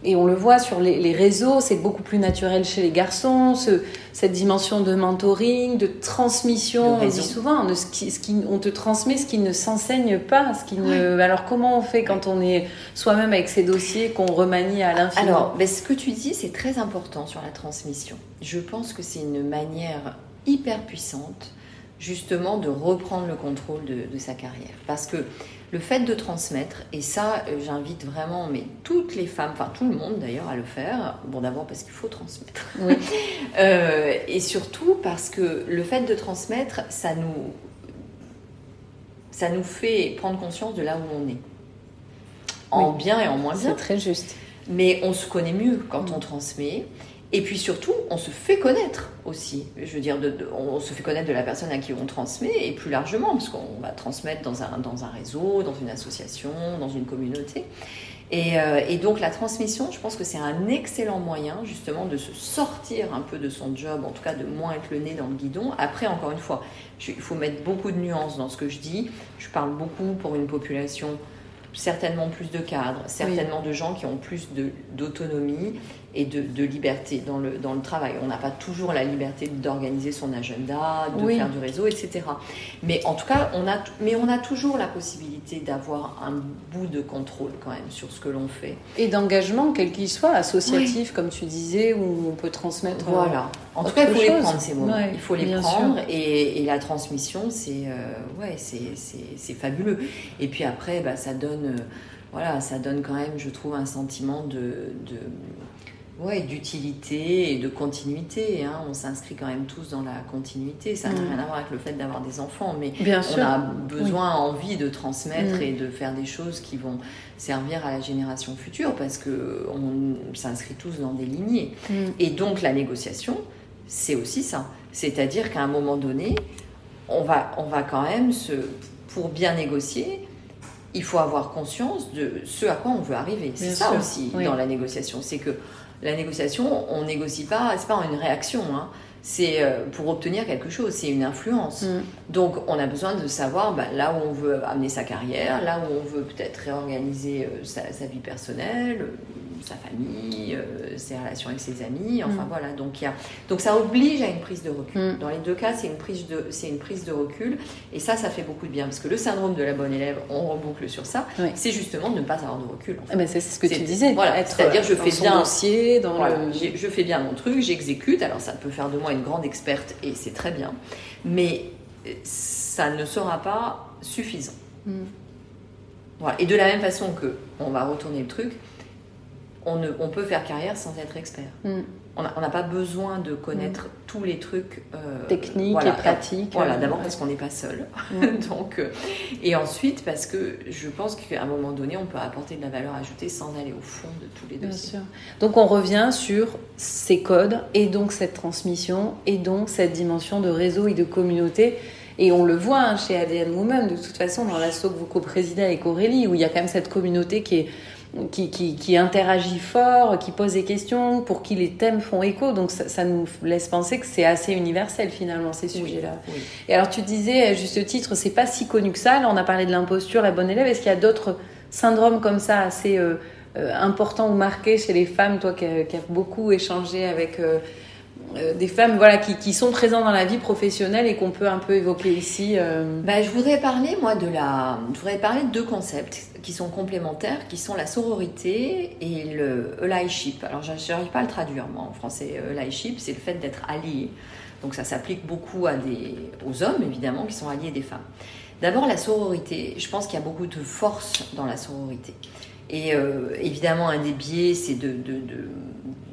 et on le voit sur les, réseaux, c'est beaucoup plus naturel chez les garçons, cette dimension de mentoring, de transmission. On dit souvent, ce qui, ce qui, on te transmet ce qui ne s'enseigne pas. Ce qui ne... Alors comment on fait quand on est soi-même avec ces dossiers qu'on remanie à l'infini? Alors, ce que tu dis, c'est très important sur la transmission. Je pense que c'est une manière hyper puissante justement de reprendre le contrôle de, de sa carrière. Parce que le fait de transmettre, et ça, euh, j'invite vraiment mais toutes les femmes, enfin tout le monde d'ailleurs, à le faire. Bon, d'abord parce qu'il faut transmettre. [LAUGHS] Euh, et surtout parce que le fait de transmettre, ça nous, ça nous fait prendre conscience de là où on est. En bien et en moins bien. C'est très juste. Mais on se connaît mieux quand on transmet. Et puis surtout, on se fait connaître aussi. Je veux dire, on se fait connaître de la personne à qui on transmet et plus largement, parce qu'on va transmettre dans un, dans un réseau, dans une association, dans une communauté. Et, euh, et, donc la transmission, je pense que c'est un excellent moyen justement de se sortir un peu de son job, en tout cas de moins être le nez dans le guidon. Après, encore une fois, il faut mettre beaucoup de nuances dans ce que je dis. Je parle beaucoup pour une population certainement plus de cadres, certainement de gens qui ont plus d'autonomie et de, liberté dans le, dans le travail. On n'a pas toujours la liberté d'organiser son agenda, de faire du réseau, etc. Mais en tout cas, on a, mais on a toujours la possibilité d'avoir un bout de contrôle quand même sur ce que l'on fait. Et d'engagement, quel qu'il soit, associatif, comme tu disais, où on peut transmettre. Euh, voilà. En tout cas, il faut les prendre ces moments. il faut les prendre. Et, et, la transmission, c'est euh, ouais, c'est fabuleux. Et puis après, bah, ça donne. Euh, voilà, ça donne quand même, je trouve, un sentiment de, de Ouais, d'utilité et de continuité. Hein. On s'inscrit quand même tous dans la continuité. Ça n'a Mm. rien à voir avec le fait d'avoir des enfants, mais Bien on sûr. a besoin, envie de transmettre Mm. et de faire des choses qui vont servir à la génération future parce que on s'inscrit tous dans des lignées. Mm. Et donc la négociation, c'est aussi ça. C'est-à-dire qu'à un moment donné, on va, on va quand même se, pour bien négocier, il faut avoir conscience de ce à quoi on veut arriver. C'est ça sûr, aussi oui. dans la négociation, c'est que la négociation, on négocie pas, c'est pas une réaction, hein. c'est euh, pour obtenir quelque chose, c'est une influence. Mm. Donc on a besoin de savoir bah, là où on veut amener sa carrière, là où on veut peut-être réorganiser euh, sa, sa vie personnelle, sa famille, euh, ses relations avec ses amis, enfin Mm. voilà. Donc, il y a... Donc ça oblige à une prise de recul. Mm. Dans les deux cas, c'est une, prise de... une prise de recul et ça, ça fait beaucoup de bien parce que le syndrome de la bonne élève, on reboucle sur ça, Oui. c'est justement de ne pas avoir de recul. en fait. Eh ben, c'est ce que tu disais. voilà, c'est-à-dire je fais bien- dossier, dans Voilà, le. j'ai- je fais bien mon truc, j'exécute, alors ça peut faire de moi une grande experte et c'est très bien, mais euh, ça ne sera pas suffisant. Mm. Voilà. Et de la même façon que, on va retourner le truc, on, ne, on peut faire carrière sans être expert. Mm. On n'a pas besoin de connaître tous les trucs euh, Techniques voilà. et pratiques. Voilà, euh, d'abord parce qu'on n'est pas seul. Mm. [LAUGHS] Donc, euh, et ensuite parce que je pense qu'à un moment donné, on peut apporter de la valeur ajoutée sans aller au fond de tous les Bien dossiers. sûr. Donc on revient sur ces codes et donc cette transmission et donc cette dimension de réseau et de communauté. Et on le voit hein, chez ADN Women, de toute façon, dans l'assaut que vous co-présidez avec Aurélie, où il y a quand même cette communauté qui, est, qui, qui, qui interagit fort, qui pose des questions, pour qui les thèmes font écho. Donc ça, ça nous laisse penser que c'est assez universel finalement, ces Oui, sujets-là. oui. Et alors tu disais, à juste titre, c'est pas si connu que ça. Là, on a parlé de l'imposture, la bonne élève. Est-ce qu'il y a d'autres syndromes comme ça assez euh, euh, importants ou marqués chez les femmes, toi qui as, qui as beaucoup échangé avec euh, euh, des femmes voilà, qui, qui sont présentes dans la vie professionnelle et qu'on peut un peu évoquer ici euh, Bah, je voudrais parler, moi, de la. Je voudrais parler de deux concepts qui sont complémentaires, qui sont la sororité et le allyship. Alors, je n'arrive pas à le traduire, moi, en français. Allyship, c'est le fait d'être allié. Donc, ça s'applique beaucoup à des, aux hommes, évidemment, qui sont alliés des femmes. D'abord, la sororité. Je pense qu'il y a beaucoup de force dans la sororité. Et euh, évidemment, un des biais, c'est de, de,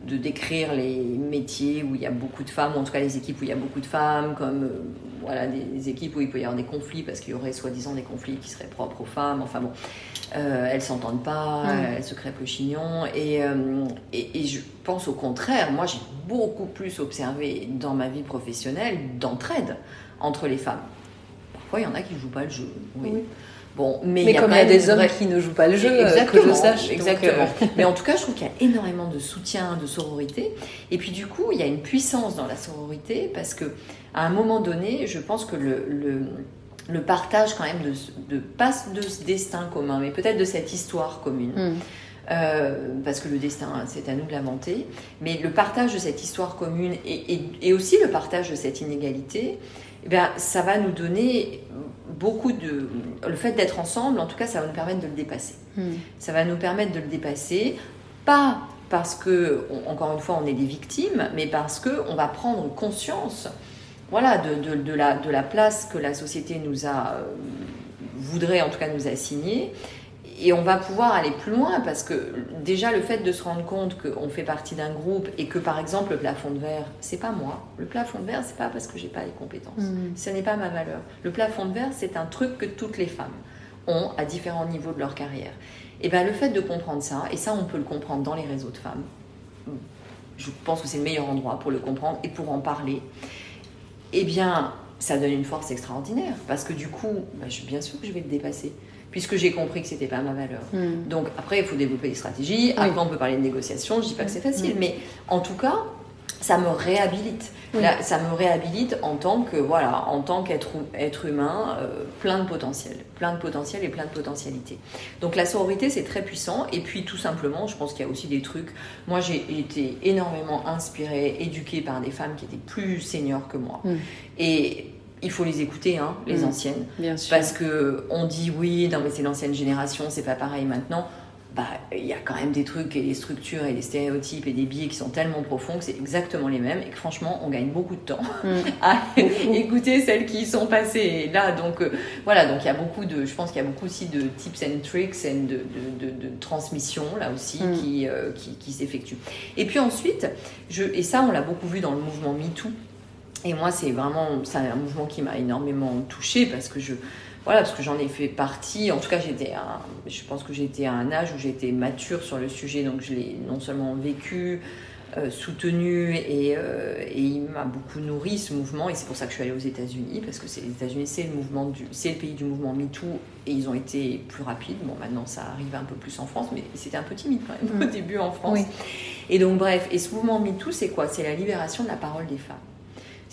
de décrire les métiers où il y a beaucoup de femmes, ou en tout cas les équipes où il y a beaucoup de femmes, comme euh, voilà, des équipes où il peut y avoir des conflits, parce qu'il y aurait soi-disant des conflits qui seraient propres aux femmes. Enfin bon, euh, elles s'entendent pas, Mm. elles se crêpent le chignon. Et, euh, et, et je pense au contraire, moi j'ai beaucoup plus observé dans ma vie professionnelle d'entraide entre les femmes. Parfois, il y en a qui jouent pas le jeu. Oui. Oui. Bon, mais, Mais il y a comme il y a des hommes vraie- qui ne jouent pas le jeu, exactement, que je sache. exactement. euh, [LAUGHS] Mais en tout cas, je trouve qu'il y a énormément de soutien, de sororité. Et puis du coup, il y a une puissance dans la sororité parce que à un moment donné, je pense que le, le, le partage quand même de, de pas de ce destin commun, mais peut-être de cette histoire commune. hum, Euh, parce que le destin, c'est à nous de l'inventer. Mais le partage de cette histoire commune et, et- et aussi le partage de cette inégalité, eh bien, ça va nous donner beaucoup de... Le fait d'être ensemble, en tout cas, ça va nous permettre de le dépasser. hum. Ça va nous permettre de le dépasser, pas parce que, encore une fois, on est des victimes, mais parce que on va prendre conscience, voilà, de, de- de la, de la place que la société nous a, euh, voudrait en tout cas nous assigner. Et on va pouvoir aller plus loin parce que déjà le fait de se rendre compte qu'on fait partie d'un groupe et que par exemple le plafond de verre, c'est pas moi. Le plafond de verre, c'est pas parce que j'ai pas les compétences. Mhm. Ce n'est pas ma valeur. Le plafond de verre, c'est un truc que toutes les femmes ont à différents niveaux de leur carrière. Et bien le fait de comprendre ça, et ça on peut le comprendre dans les réseaux de femmes, je pense que c'est le meilleur endroit pour le comprendre et pour en parler, eh bien ça donne une force extraordinaire parce que du coup, je, bien sûr que je vais le dépasser puisque j'ai compris que c'était pas ma valeur. Hum. Donc après, il faut développer des stratégies. Après, on peut parler de négociation. Je dis pas que c'est facile, Mm. mais en tout cas, ça me réhabilite. Oui. Là, ça me réhabilite en tant que voilà, en tant qu'être être humain, euh, plein de potentiel, plein de potentiel et plein de potentialités. Donc la sororité, c'est très puissant. Et puis tout simplement, je pense qu'il y a aussi des trucs. Moi, j'ai été énormément inspirée, éduquée par des femmes qui étaient plus seniors que moi. Mm. Et il faut les écouter, hein, les Mm. anciennes. Bien sûr. Parce que on dit oui, non mais c'est l'ancienne génération, c'est pas pareil maintenant. bah, il y a quand même des trucs et des structures et des stéréotypes et des biais qui sont tellement profonds que c'est exactement les mêmes et que franchement, on gagne beaucoup de temps mm. [LAUGHS] à écouter celles qui sont passées là. Donc euh, voilà, donc il y a beaucoup de, je pense qu'il y a beaucoup aussi de tips and tricks et de, de, de, transmission là aussi mm. qui, euh, qui, qui s'effectuent. Et puis ensuite, je, et ça on l'a beaucoup vu dans le mouvement MeToo. Et moi, c'est vraiment c'est un mouvement qui m'a énormément touchée parce que je, voilà, parce que j'en ai fait partie. En tout cas, j'étais, je pense que j'étais à un âge où j'étais mature sur le sujet, donc je l'ai non seulement vécu, euh, soutenu et, euh, et, il m'a beaucoup nourri ce mouvement. Et c'est pour ça que je suis allée aux États-Unis, parce que c'est, les États-Unis, c'est le mouvement du, c'est le pays du mouvement MeToo, et ils ont été plus rapides. Bon, maintenant, ça arrive un peu plus en France, mais c'était un peu timide quand même [LAUGHS] au mm. début en France. Et donc, bref, et ce mouvement MeToo, c'est quoi? C'est la libération de la parole des femmes.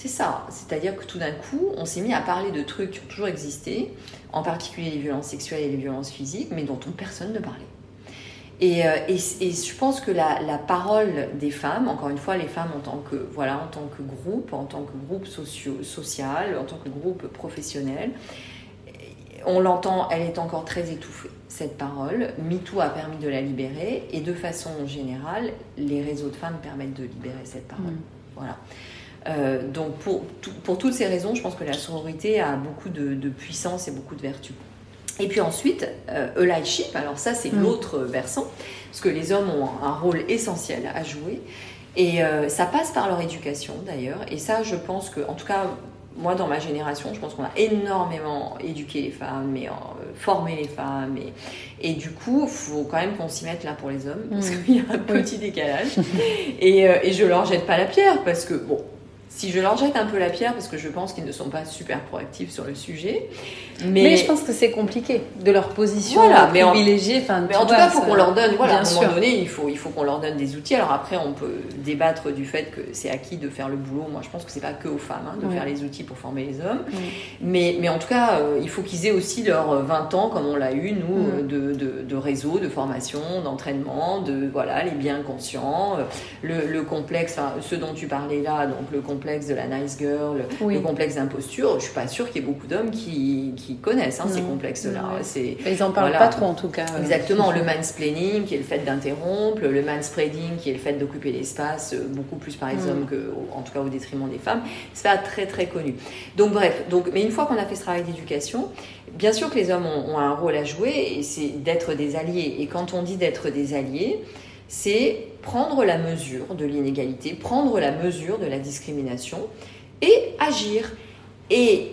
C'est ça, c'est-à-dire que tout d'un coup, on s'est mis à parler de trucs qui ont toujours existé, en particulier les violences sexuelles et les violences physiques, mais dont personne ne parlait. Et, euh, et, je pense que la, parole des femmes, encore une fois, les femmes en tant que, voilà, en tant que groupe, en tant que groupe socio, social, en tant que groupe professionnel, on l'entend, elle est encore très étouffée, cette parole. MeToo a permis de la libérer et de façon générale, les réseaux de femmes permettent de libérer cette parole. Mm. Voilà. Euh, donc pour, pour, toutes ces raisons, je pense que la sororité a beaucoup de, puissance et beaucoup de vertu. Et puis ensuite, euh, allyship, alors ça c'est mm. l'autre versant, parce que les hommes ont un rôle essentiel à jouer. Et euh, ça passe par leur éducation d'ailleurs. Et ça, je pense que, en tout cas, moi dans ma génération, je pense qu'on a énormément éduqué les femmes et euh, formé les femmes. Et, et du coup, il faut quand même qu'on s'y mette là pour les hommes, parce mm. qu'il y a un petit décalage. et, et je leur jette pas la pierre, parce que, bon, si je leur jette un peu la pierre, parce que je pense qu'ils ne sont pas super proactifs sur le sujet. Mais, je pense que c'est compliqué de leur position voilà, privilégiée. En, mais en tout cas, il faut qu'on leur donne, voilà, à un moment donné, il faut, il faut qu'on leur donne des outils. Alors après, on peut débattre du fait que c'est à qui de faire le boulot. Moi, je pense que c'est pas que aux femmes hein, de faire les outils pour former les hommes. Mais, mais en tout cas, euh, il faut qu'ils aient aussi leurs 20 ans, comme on l'a eu, nous, de, de, de, réseau, de formation, d'entraînement, de voilà, les biens conscients, euh, le, le complexe, ce dont tu parlais là, donc le complexe de la nice girl, le complexe d'imposture, je suis pas sûre qu'il y ait beaucoup d'hommes qui, qui, connaissent hein, ces complexes-là. Ils en parlent pas trop en tout cas. Exactement, le mansplaining qui est le fait d'interrompre, le manspreading qui est le fait d'occuper l'espace, euh, beaucoup plus par les mm. hommes que, en tout cas au détriment des femmes. C'est pas très très connu. Donc bref, donc, mais une fois qu'on a fait ce travail d'éducation, bien sûr que les hommes ont, ont un rôle à jouer et c'est d'être des alliés. Et quand on dit d'être des alliés, c'est prendre la mesure de l'inégalité, prendre la mesure de la discrimination et agir. Et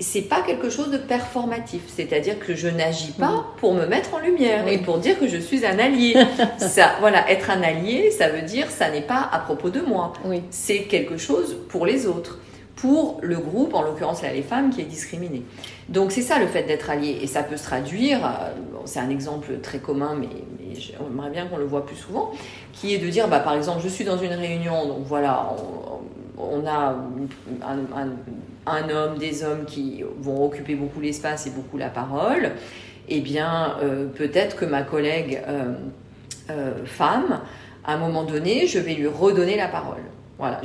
c'est pas quelque chose de performatif, c'est-à-dire que je n'agis pas mm. pour me mettre en lumière et pour dire que je suis un allié. [LAUGHS] ça, voilà, être un allié, ça veut dire ça n'est pas à propos de moi. C'est quelque chose pour les autres pour le groupe, en l'occurrence là les femmes, qui est discriminé. Donc c'est ça le fait d'être allié, et ça peut se traduire, euh, c'est un exemple très commun, mais, j'aimerais bien qu'on le voit plus souvent, qui est de dire, bah, par exemple, je suis dans une réunion, donc voilà, on, a un, homme, des hommes qui vont occuper beaucoup l'espace et beaucoup la parole, eh bien euh, peut-être que ma collègue euh, femme, à un moment donné, je vais lui redonner la parole. Voilà,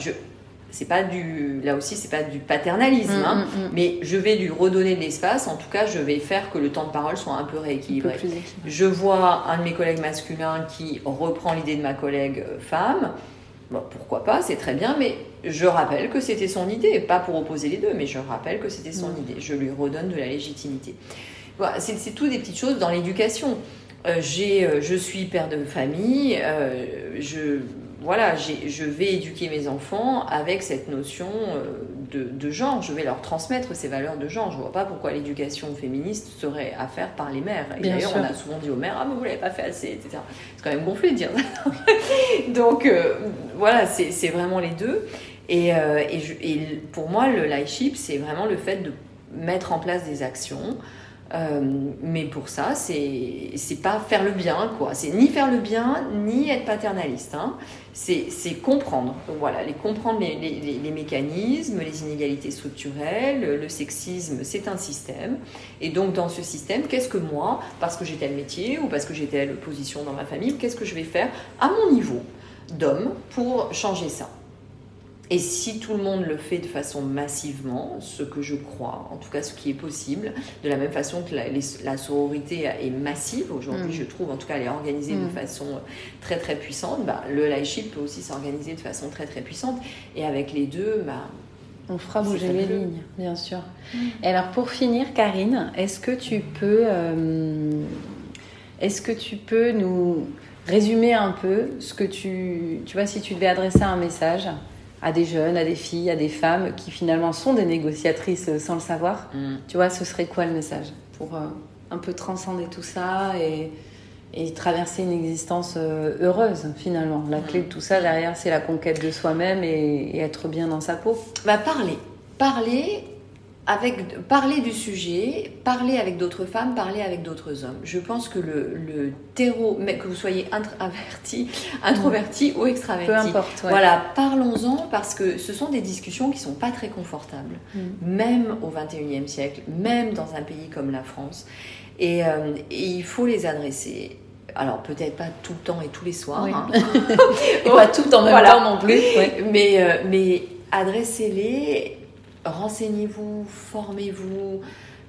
c'est pas du là aussi c'est pas du paternalisme mm, hein, mm, mm. mais je vais lui redonner de l'espace. En tout cas je vais faire que le temps de parole soit un peu rééquilibré. je vois un de mes collègues masculins qui reprend l'idée de ma collègue euh, femme. Bon, pourquoi pas c'est très bien mais je rappelle que c'était son idée. Pas pour opposer les deux mais je rappelle que c'était son idée. Je lui redonne de la légitimité. Voilà, c'est tout des petites choses dans l'éducation. Euh, j'ai euh, je suis père de famille je voilà, je vais éduquer mes enfants avec cette notion euh, de, genre. Je vais leur transmettre ces valeurs de genre. Je ne vois pas pourquoi l'éducation féministe serait à faire par les mères. Et d'ailleurs, on a souvent dit aux mères Ah, mais vous l'avez pas fait assez, etc. C'est quand même gonflé de dire ça. [LAUGHS] Donc, euh, voilà, c'est vraiment les deux. Et, euh, et, pour moi, le ship, c'est vraiment le fait de mettre en place des actions euh, mais pour ça, c'est pas faire le bien, quoi. C'est ni faire le bien, ni être paternaliste. Hein. C'est comprendre. Donc voilà, les, comprendre les, mécanismes, les inégalités structurelles, le sexisme, c'est un système. Et donc, dans ce système, qu'est-ce que moi, parce que j'ai tel métier ou parce que j'ai telle position dans ma famille, qu'est-ce que je vais faire à mon niveau d'homme pour changer ça? Et si tout le monde le fait de façon massivement, ce que je crois, en tout cas ce qui est possible, de la même façon que la, sororité est massive aujourd'hui, mm. je trouve, en tout cas elle est organisée de mm. façon très très puissante, bah, le laïchip peut aussi s'organiser de façon très très puissante. Et avec les deux, bah, on fera bouger les lignes, bien sûr. Mm. Et alors pour finir, Karine, est-ce que tu peux, euh, est-ce que tu peux nous résumer un peu ce que tu, tu vois, si tu devais adresser un message à des jeunes, à des filles, à des femmes qui finalement sont des négociatrices euh, sans le savoir, mm. tu vois, ce serait quoi le message pour euh, un peu transcender tout ça et, traverser une existence euh, heureuse finalement? La clé de tout ça derrière, c'est la conquête de soi-même et, et, être bien dans sa peau. Bah parler, parler avec, parler du sujet, parler avec d'autres femmes, parler avec d'autres hommes. Je pense que le, le terreau, mais que vous soyez introverti, introverti ou extraverti, peu importe. Voilà, parlons-en parce que ce sont des discussions qui sont pas très confortables, mm. même au 21e siècle, même dans un pays comme la France. Et, euh, il faut les adresser. Alors peut-être pas tout le temps et tous les soirs, hein. [LAUGHS] et pas tout en même temps non plus. Mais, euh, mais adressez-les renseignez-vous, formez-vous,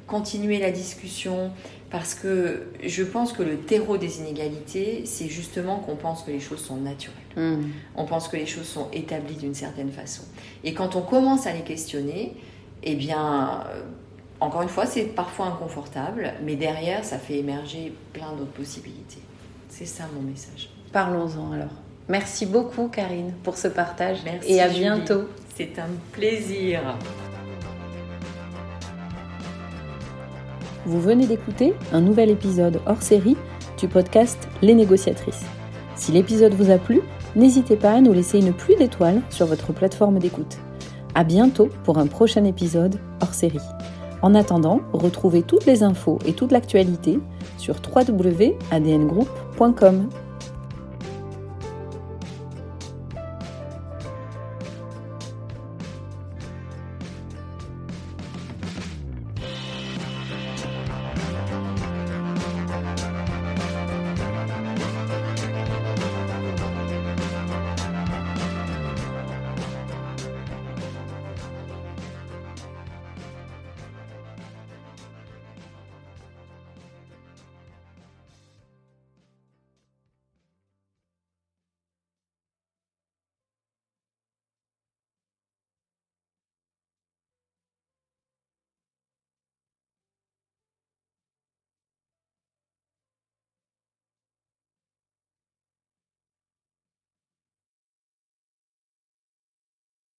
continuez la discussion, parce que je pense que le terreau des inégalités, c'est justement qu'on pense que les choses sont naturelles. Hmm. On pense que les choses sont établies d'une certaine façon. Et quand on commence à les questionner, eh bien, euh, encore une fois, c'est parfois inconfortable, mais derrière, ça fait émerger plein d'autres possibilités. C'est ça mon message. Parlons-en alors. Merci beaucoup Karine pour ce partage Merci, et à bientôt. C'est un plaisir. Vous venez d'écouter un nouvel épisode hors série du podcast Les négociatrices. Si l'épisode vous a plu, n'hésitez pas à nous laisser une pluie d'étoiles sur votre plateforme d'écoute. À bientôt pour un prochain épisode hors série. En attendant, retrouvez toutes les infos et toute l'actualité sur www.adngroup.com.